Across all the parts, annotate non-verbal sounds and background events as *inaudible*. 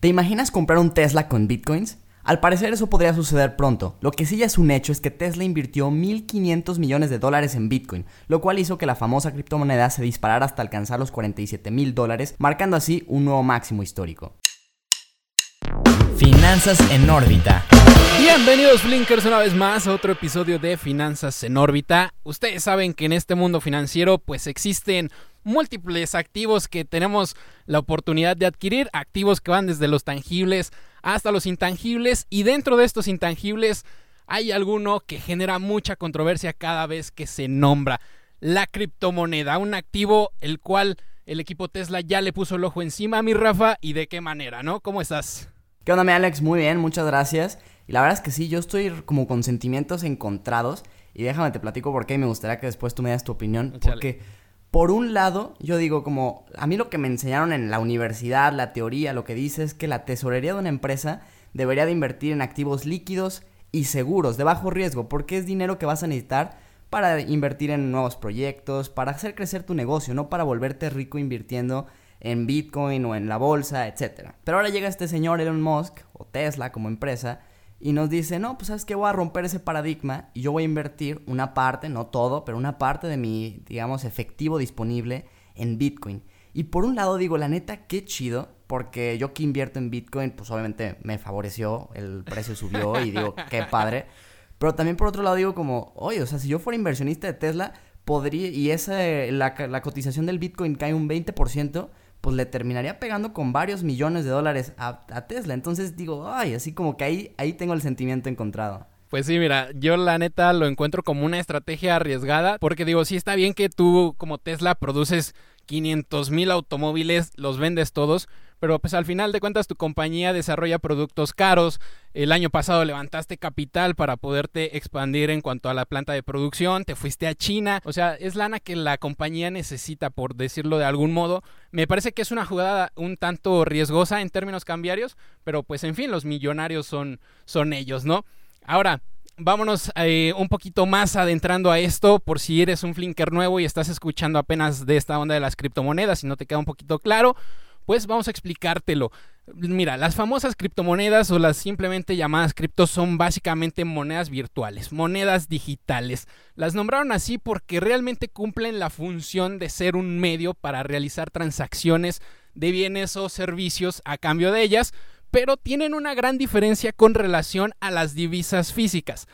¿Te imaginas comprar un Tesla con bitcoins? Al parecer eso podría suceder pronto. Lo que sí ya es un hecho es que Tesla invirtió 1.500 millones de dólares en Bitcoin, lo cual hizo que la famosa criptomoneda se disparara hasta alcanzar los 47 mil dólares, marcando así un nuevo máximo histórico. Finanzas en órbita. Bienvenidos Blinkers una vez más a otro episodio de Finanzas en órbita. Ustedes saben que en este mundo financiero pues existen múltiples activos que tenemos la oportunidad de adquirir, activos que van desde los tangibles hasta los intangibles y dentro de estos intangibles hay alguno que genera mucha controversia cada vez que se nombra la criptomoneda, un activo el cual el equipo Tesla ya le puso el ojo encima a mi Rafa y de qué manera, ¿no? ¿Cómo estás? ¿Qué onda, mi Alex? Muy bien, muchas gracias. Y la verdad es que sí, yo estoy como con sentimientos encontrados. Y déjame te platico por qué y me gustaría que después tú me das tu opinión. Porque por un lado, yo digo como, a mí lo que me enseñaron en la universidad, la teoría, lo que dice es que la tesorería de una empresa debería de invertir en activos líquidos y seguros, de bajo riesgo, porque es dinero que vas a necesitar para invertir en nuevos proyectos, para hacer crecer tu negocio, no para volverte rico invirtiendo en Bitcoin o en la bolsa, etc. Pero ahora llega este señor Elon Musk, o Tesla como empresa, y nos dice, no, pues sabes que voy a romper ese paradigma y yo voy a invertir una parte, no todo, pero una parte de mi, digamos, efectivo disponible en Bitcoin. Y por un lado digo, la neta, qué chido, porque yo que invierto en Bitcoin, pues obviamente me favoreció, el precio subió y *laughs* digo, qué padre. Pero también por otro lado digo como, oye, o sea, si yo fuera inversionista de Tesla, podría, y esa, la, la cotización del Bitcoin cae un 20%, pues le terminaría pegando con varios millones de dólares a, Tesla. Entonces digo, ay, así como que ahí, ahí tengo el sentimiento encontrado. Pues sí, mira, yo la neta lo encuentro como una estrategia arriesgada, porque digo, sí está bien que tú como Tesla produces 500 mil automóviles, los vendes todos, pero pues al final de cuentas tu compañía desarrolla productos caros. El año pasado levantaste capital para poderte expandir en cuanto a la planta de producción, te fuiste a China, o sea, es lana que la compañía necesita, por decirlo de algún modo. Me parece que es una jugada un tanto riesgosa en términos cambiarios, pero pues en fin, los millonarios son, son ellos, ¿no? Ahora, vámonos eh, un poquito más adentrando a esto, por si eres un flinker nuevo y estás escuchando apenas de esta onda de las criptomonedas y no te queda un poquito claro pues vamos a explicártelo. Mira, las famosas criptomonedas o las simplemente llamadas criptos son básicamente monedas virtuales, monedas digitales. Las nombraron así porque realmente cumplen la función de ser un medio para realizar transacciones de bienes o servicios a cambio de ellas, pero tienen una gran diferencia con relación a las divisas físicas.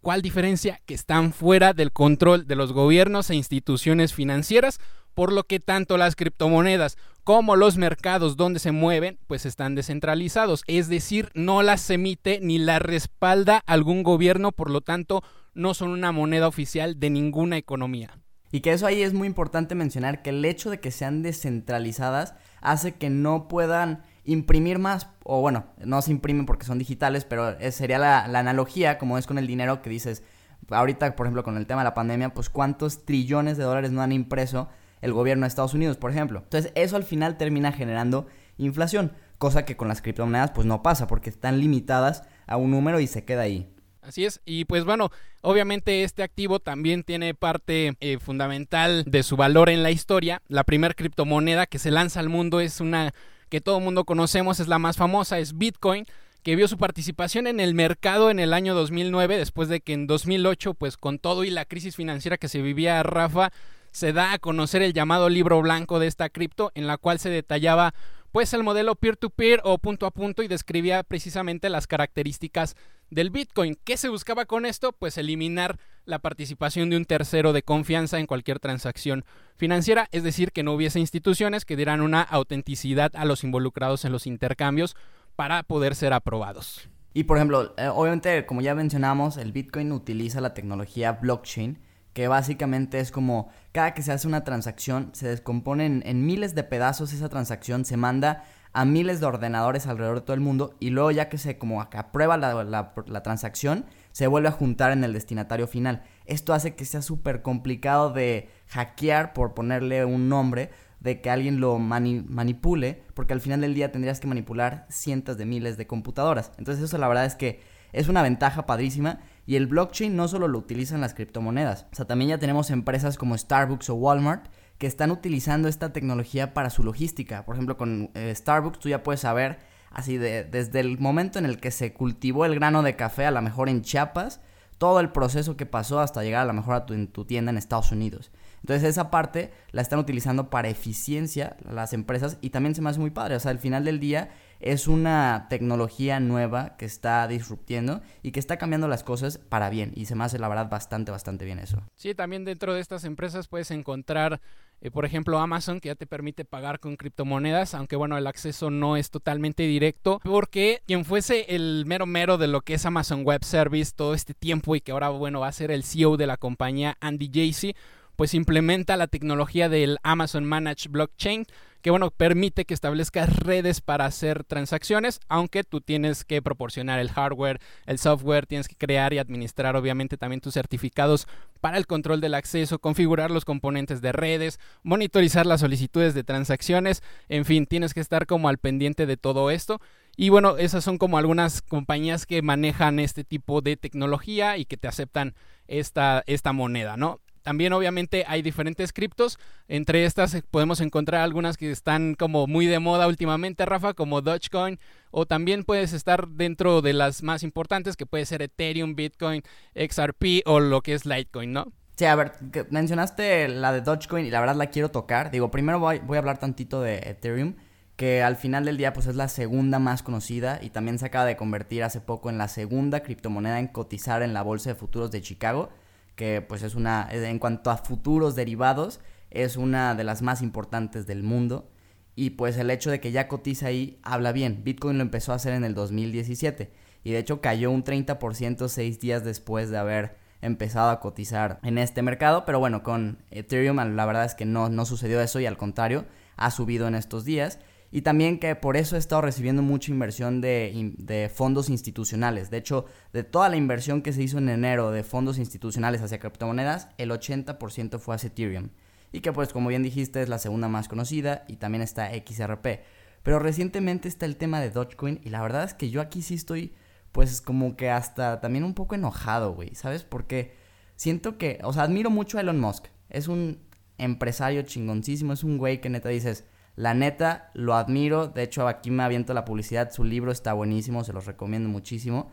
¿Cuál diferencia? Que están fuera del control de los gobiernos e instituciones financieras, por lo que tanto las criptomonedas como los mercados donde se mueven, pues están descentralizados, es decir, no las emite ni las respalda algún gobierno, por lo tanto, no son una moneda oficial de ninguna economía. Y que eso ahí es muy importante mencionar, que el hecho de que sean descentralizadas hace que no puedan imprimir más, o bueno, no se imprimen porque son digitales, pero sería la, analogía, como es con el dinero que dices, ahorita, por ejemplo, con el tema de la pandemia, pues cuántos trillones de dólares no han impreso el gobierno de Estados Unidos, por ejemplo. Entonces, eso al final termina generando inflación, cosa que con las criptomonedas pues no pasa porque están limitadas a un número y se queda ahí. Así es, y pues bueno, obviamente este activo también tiene parte eh, fundamental de su valor en la historia. La primera criptomoneda que se lanza al mundo es una que todo el mundo conocemos, es la más famosa, es Bitcoin que vio su participación en el mercado en el año 2009, después de que en 2008, pues con todo y la crisis financiera que se vivía Rafa, se da a conocer el llamado libro blanco de esta cripto, en la cual se detallaba pues el modelo peer-to-peer o punto a punto y describía precisamente las características del Bitcoin. ¿Qué se buscaba con esto? Pues eliminar la participación de un tercero de confianza en cualquier transacción financiera, es decir, que no hubiese instituciones que dieran una autenticidad a los involucrados en los intercambios para poder ser aprobados. Y por ejemplo, eh, obviamente, como ya mencionamos, el Bitcoin utiliza la tecnología blockchain que básicamente es como cada que se hace una transacción se descompone en, miles de pedazos esa transacción, se manda a miles de ordenadores alrededor de todo el mundo y luego ya que se como aprueba la, la, transacción, se vuelve a juntar en el destinatario final. Esto hace que sea súper complicado de hackear, por ponerle un nombre, de que alguien lo manipule, porque al final del día tendrías que manipular cientos de miles de computadoras. Entonces eso la verdad es que es una ventaja padrísima y el blockchain no solo lo utilizan las criptomonedas, o sea, también ya tenemos empresas como Starbucks o Walmart que están utilizando esta tecnología para su logística. Por ejemplo, con eh, Starbucks tú ya puedes saber así de, desde el momento en el que se cultivó el grano de café, a lo mejor en Chiapas, todo el proceso que pasó hasta llegar a lo mejor a tu, tu tienda en Estados Unidos. Entonces esa parte la están utilizando para eficiencia las empresas y también se me hace muy padre. O sea, al final del día es una tecnología nueva que está disruptiendo y que está cambiando las cosas para bien. Y se me hace la verdad bastante, bastante bien eso. Sí, también dentro de estas empresas puedes encontrar, eh, por ejemplo, Amazon, que ya te permite pagar con criptomonedas, aunque bueno, el acceso no es totalmente directo, porque quien fuese el mero mero de lo que es Amazon Web Service todo este tiempo y que ahora, bueno, va a ser el CEO de la compañía, Andy Jassy, pues implementa la tecnología del Amazon Managed Blockchain, que bueno, permite que establezcas redes para hacer transacciones, aunque tú tienes que proporcionar el hardware, el software, tienes que crear y administrar obviamente también tus certificados para el control del acceso, configurar los componentes de redes, monitorizar las solicitudes de transacciones, en fin, tienes que estar como al pendiente de todo esto. Y bueno, esas son como algunas compañías que manejan este tipo de tecnología y que te aceptan esta, esta moneda, ¿no? También obviamente hay diferentes criptos, entre estas eh, podemos encontrar algunas que están como muy de moda últimamente, Rafa, como Dogecoin, o también puedes estar dentro de las más importantes, que puede ser Ethereum, Bitcoin, XRP o lo que es Litecoin, ¿no? Sí, a ver, mencionaste la de Dogecoin y la verdad la quiero tocar. Digo, primero voy, voy a hablar tantito de Ethereum, que al final del día pues es la segunda más conocida y también se acaba de convertir hace poco en la segunda criptomoneda en cotizar en la bolsa de futuros de Chicago que pues es una, en cuanto a futuros derivados, es una de las más importantes del mundo. Y pues el hecho de que ya cotiza ahí habla bien. Bitcoin lo empezó a hacer en el 2017 y de hecho cayó un 30% seis días después de haber empezado a cotizar en este mercado. Pero bueno, con Ethereum la verdad es que no, no sucedió eso y al contrario, ha subido en estos días. Y también que por eso he estado recibiendo mucha inversión de, fondos institucionales. De hecho, de toda la inversión que se hizo en enero de fondos institucionales hacia criptomonedas, el 80% fue hacia Ethereum. Y que pues como bien dijiste es la segunda más conocida y también está XRP. Pero recientemente está el tema de Dogecoin y la verdad es que yo aquí sí estoy pues como que hasta también un poco enojado, güey. ¿Sabes? Porque siento que, o sea, admiro mucho a Elon Musk. Es un empresario chingoncísimo, es un güey que neta dices la neta, lo admiro. De hecho, aquí me aviento la publicidad. Su libro está buenísimo, se los recomiendo muchísimo.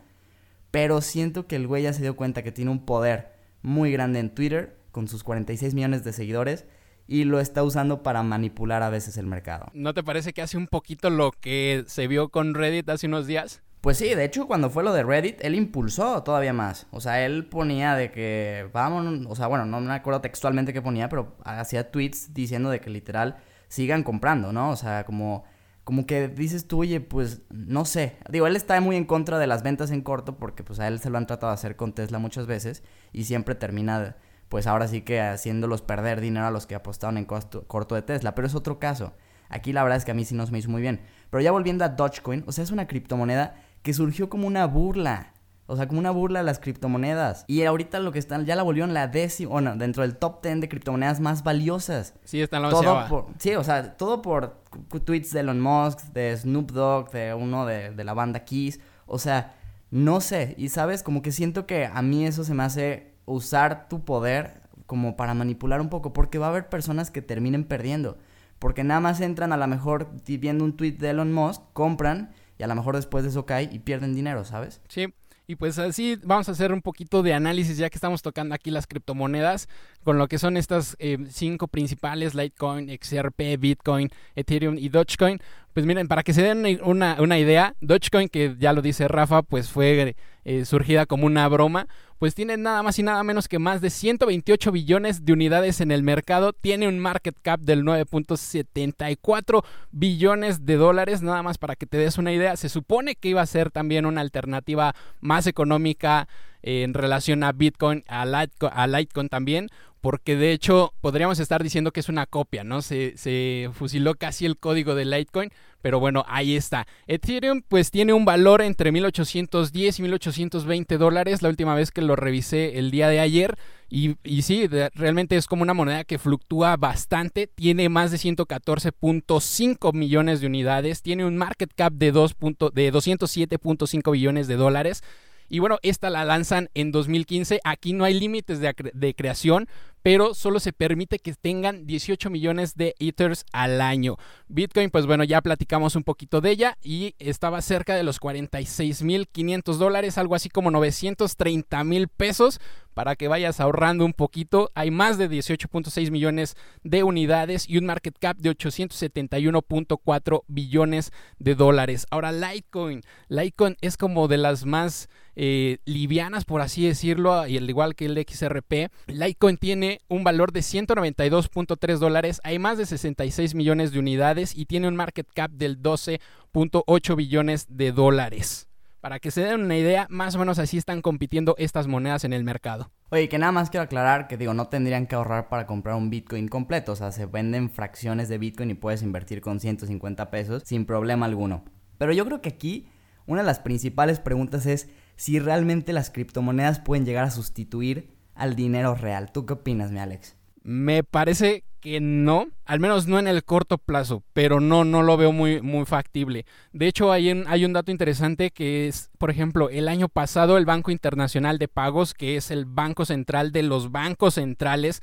Pero siento que el güey ya se dio cuenta que tiene un poder muy grande en Twitter, con sus 46 millones de seguidores, y lo está usando para manipular a veces el mercado. ¿No te parece que hace un poquito lo que se vio con Reddit hace unos días? Pues sí, de hecho cuando fue lo de Reddit, él impulsó todavía más. O sea, él ponía de que, vamos, o sea, bueno, no me acuerdo textualmente qué ponía, pero hacía tweets diciendo de que literal sigan comprando, ¿no? O sea, como, como que dices tú, oye, pues no sé. Digo, él está muy en contra de las ventas en corto porque pues a él se lo han tratado de hacer con Tesla muchas veces y siempre termina, pues ahora sí que haciéndolos perder dinero a los que apostaron en corto de Tesla. Pero es otro caso. Aquí la verdad es que a mí sí no se me hizo muy bien. Pero ya volviendo a Dogecoin, o sea, es una criptomoneda que surgió como una burla. O sea, como una burla a las criptomonedas. Y ahorita lo que están, ya la volvieron la décima, bueno, dentro del top 10 de criptomonedas más valiosas. Sí, están la todo por, Sí, o sea, todo por tweets de Elon Musk, de Snoop Dogg, de uno de, de la banda Kiss. O sea, no sé. Y sabes, como que siento que a mí eso se me hace usar tu poder como para manipular un poco. Porque va a haber personas que terminen perdiendo. Porque nada más entran a lo mejor viendo un tweet de Elon Musk, compran y a lo mejor después de eso cae y pierden dinero, ¿sabes? Sí. Y pues así vamos a hacer un poquito de análisis ya que estamos tocando aquí las criptomonedas con lo que son estas eh, cinco principales, Litecoin, XRP, Bitcoin, Ethereum y Dogecoin. Pues miren, para que se den una, una idea, Dogecoin, que ya lo dice Rafa, pues fue eh, surgida como una broma, pues tiene nada más y nada menos que más de 128 billones de unidades en el mercado, tiene un market cap del 9.74 billones de dólares, nada más para que te des una idea, se supone que iba a ser también una alternativa más económica en relación a Bitcoin, a Litecoin, a Litecoin también, porque de hecho podríamos estar diciendo que es una copia, ¿no? Se, fusiló casi el código de Litecoin, pero bueno, ahí está. Ethereum pues tiene un valor entre 1810 y 1820 dólares, la última vez que lo revisé el día de ayer, y, sí, realmente es como una moneda que fluctúa bastante, tiene más de 114.5 millones de unidades, tiene un market cap de, 2 de 207.5 billones de dólares, y bueno, esta la lanzan en 2015. Aquí no hay límites de, creación, pero solo se permite que tengan 18 millones de Ethers al año. Bitcoin, pues bueno, ya platicamos un poquito de ella y estaba cerca de los 46.500 dólares, algo así como 930 mil pesos para que vayas ahorrando un poquito. Hay más de 18.6 millones de unidades y un market cap de 871.4 billones de dólares. Ahora Litecoin, Litecoin es como de las más eh, livianas, por así decirlo, y al igual que el XRP. Litecoin tiene un valor de 192.3 dólares, hay más de 66 millones de unidades y tiene un market cap del 12.8 billones de dólares. Para que se den una idea, más o menos así están compitiendo estas monedas en el mercado. Oye, que nada más quiero aclarar que digo, no tendrían que ahorrar para comprar un Bitcoin completo. O sea, se venden fracciones de Bitcoin y puedes invertir con 150 pesos sin problema alguno. Pero yo creo que aquí una de las principales preguntas es si realmente las criptomonedas pueden llegar a sustituir al dinero real. ¿Tú qué opinas, mi Alex? Me parece que no, al menos no en el corto plazo, pero no, no lo veo muy, muy factible. De hecho, hay un, hay un dato interesante que es, por ejemplo, el año pasado el Banco Internacional de Pagos, que es el banco central de los bancos centrales,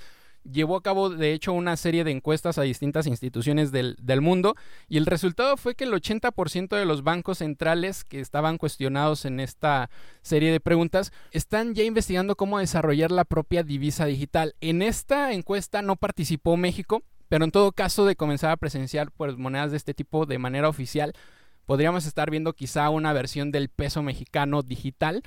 llevó a cabo de hecho una serie de encuestas a distintas instituciones del, mundo y el resultado fue que el 80% de los bancos centrales que estaban cuestionados en esta serie de preguntas están ya investigando cómo desarrollar la propia divisa digital. En esta encuesta no participó México, pero en todo caso de comenzar a presenciar pues, monedas de este tipo de manera oficial, podríamos estar viendo quizá una versión del peso mexicano digital,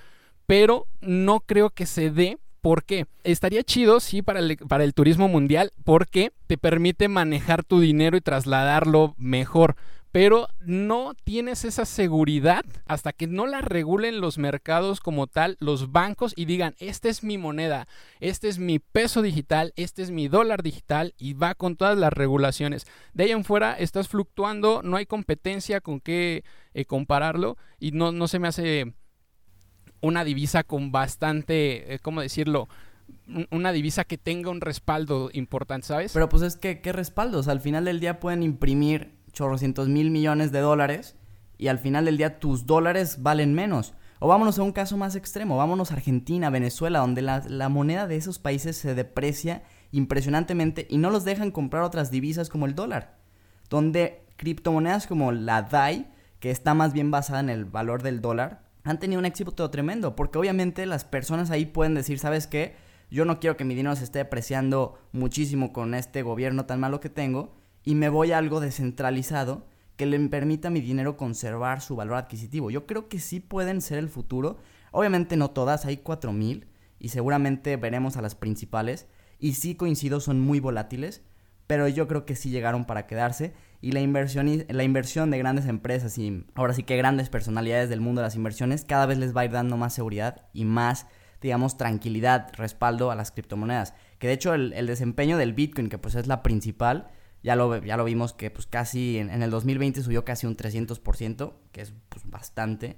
pero no creo que se dé ¿Por qué? Estaría chido, sí, para el, para el turismo mundial, porque te permite manejar tu dinero y trasladarlo mejor pero no tienes esa seguridad hasta que no la regulen los mercados como tal, los bancos y digan, esta es mi moneda, este es mi peso digital, este es mi dólar digital y va con todas las regulaciones. De ahí en fuera estás fluctuando, no hay competencia con qué eh, compararlo y no, no se me hace una divisa con bastante, eh, ¿cómo decirlo? Una divisa que tenga un respaldo importante, ¿sabes? Pero pues es que, ¿qué respaldos? Al final del día pueden imprimir chorrocientos mil millones de dólares y al final del día tus dólares valen menos. O vámonos a un caso más extremo, vámonos a Argentina, Venezuela, donde la, la, moneda de esos países se deprecia impresionantemente y no los dejan comprar otras divisas como el dólar. Donde criptomonedas como la DAI, que está más bien basada en el valor del dólar, han tenido un éxito tremendo, porque obviamente las personas ahí pueden decir, ¿sabes qué? Yo no quiero que mi dinero se esté apreciando muchísimo con este gobierno tan malo que tengo y me voy a algo descentralizado que le permita a mi dinero conservar su valor adquisitivo. Yo creo que sí pueden ser el futuro. Obviamente no todas, hay 4000 y seguramente veremos a las principales y sí coincido, son muy volátiles, pero yo creo que sí llegaron para quedarse y la inversión, la inversión de grandes empresas y ahora sí que grandes personalidades del mundo de las inversiones cada vez les va a ir dando más seguridad y más, digamos, tranquilidad, respaldo a las criptomonedas. Que de hecho el, desempeño del Bitcoin, que pues es la principal, ya lo, ya lo vimos que pues casi en, el 2020 subió casi un 300%, que es pues, bastante.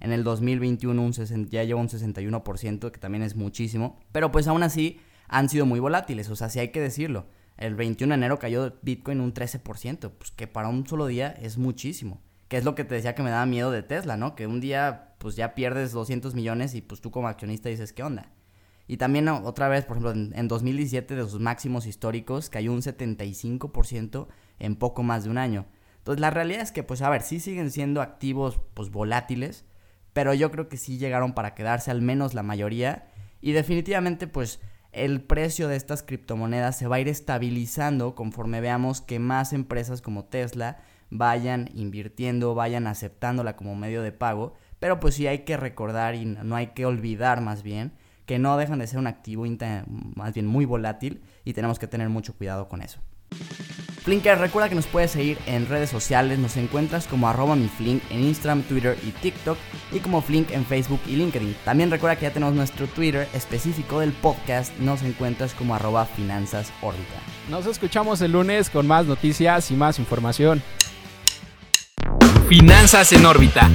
En el 2021 un ya lleva un 61%, que también es muchísimo. Pero pues aún así han sido muy volátiles, o sea, sí hay que decirlo. El 21 de enero cayó Bitcoin un 13%, pues que para un solo día es muchísimo. Que es lo que te decía que me daba miedo de Tesla, ¿no? Que un día pues ya pierdes 200 millones y pues tú como accionista dices, ¿qué onda? Y también otra vez, por ejemplo, en, 2017 de sus máximos históricos cayó un 75% en poco más de un año. Entonces la realidad es que pues a ver, sí siguen siendo activos pues volátiles, pero yo creo que sí llegaron para quedarse al menos la mayoría y definitivamente pues el precio de estas criptomonedas se va a ir estabilizando conforme veamos que más empresas como Tesla vayan invirtiendo, vayan aceptándola como medio de pago. Pero pues sí hay que recordar y no hay que olvidar más bien que no dejan de ser un activo más bien muy volátil y tenemos que tener mucho cuidado con eso. Flinker, recuerda que nos puedes seguir en redes sociales, nos encuentras como arroba mi Flink en Instagram, Twitter y TikTok y como Flink en Facebook y LinkedIn. También recuerda que ya tenemos nuestro Twitter específico del podcast, nos encuentras como arroba finanzas órbita. Nos escuchamos el lunes con más noticias y más información. Finanzas en órbita.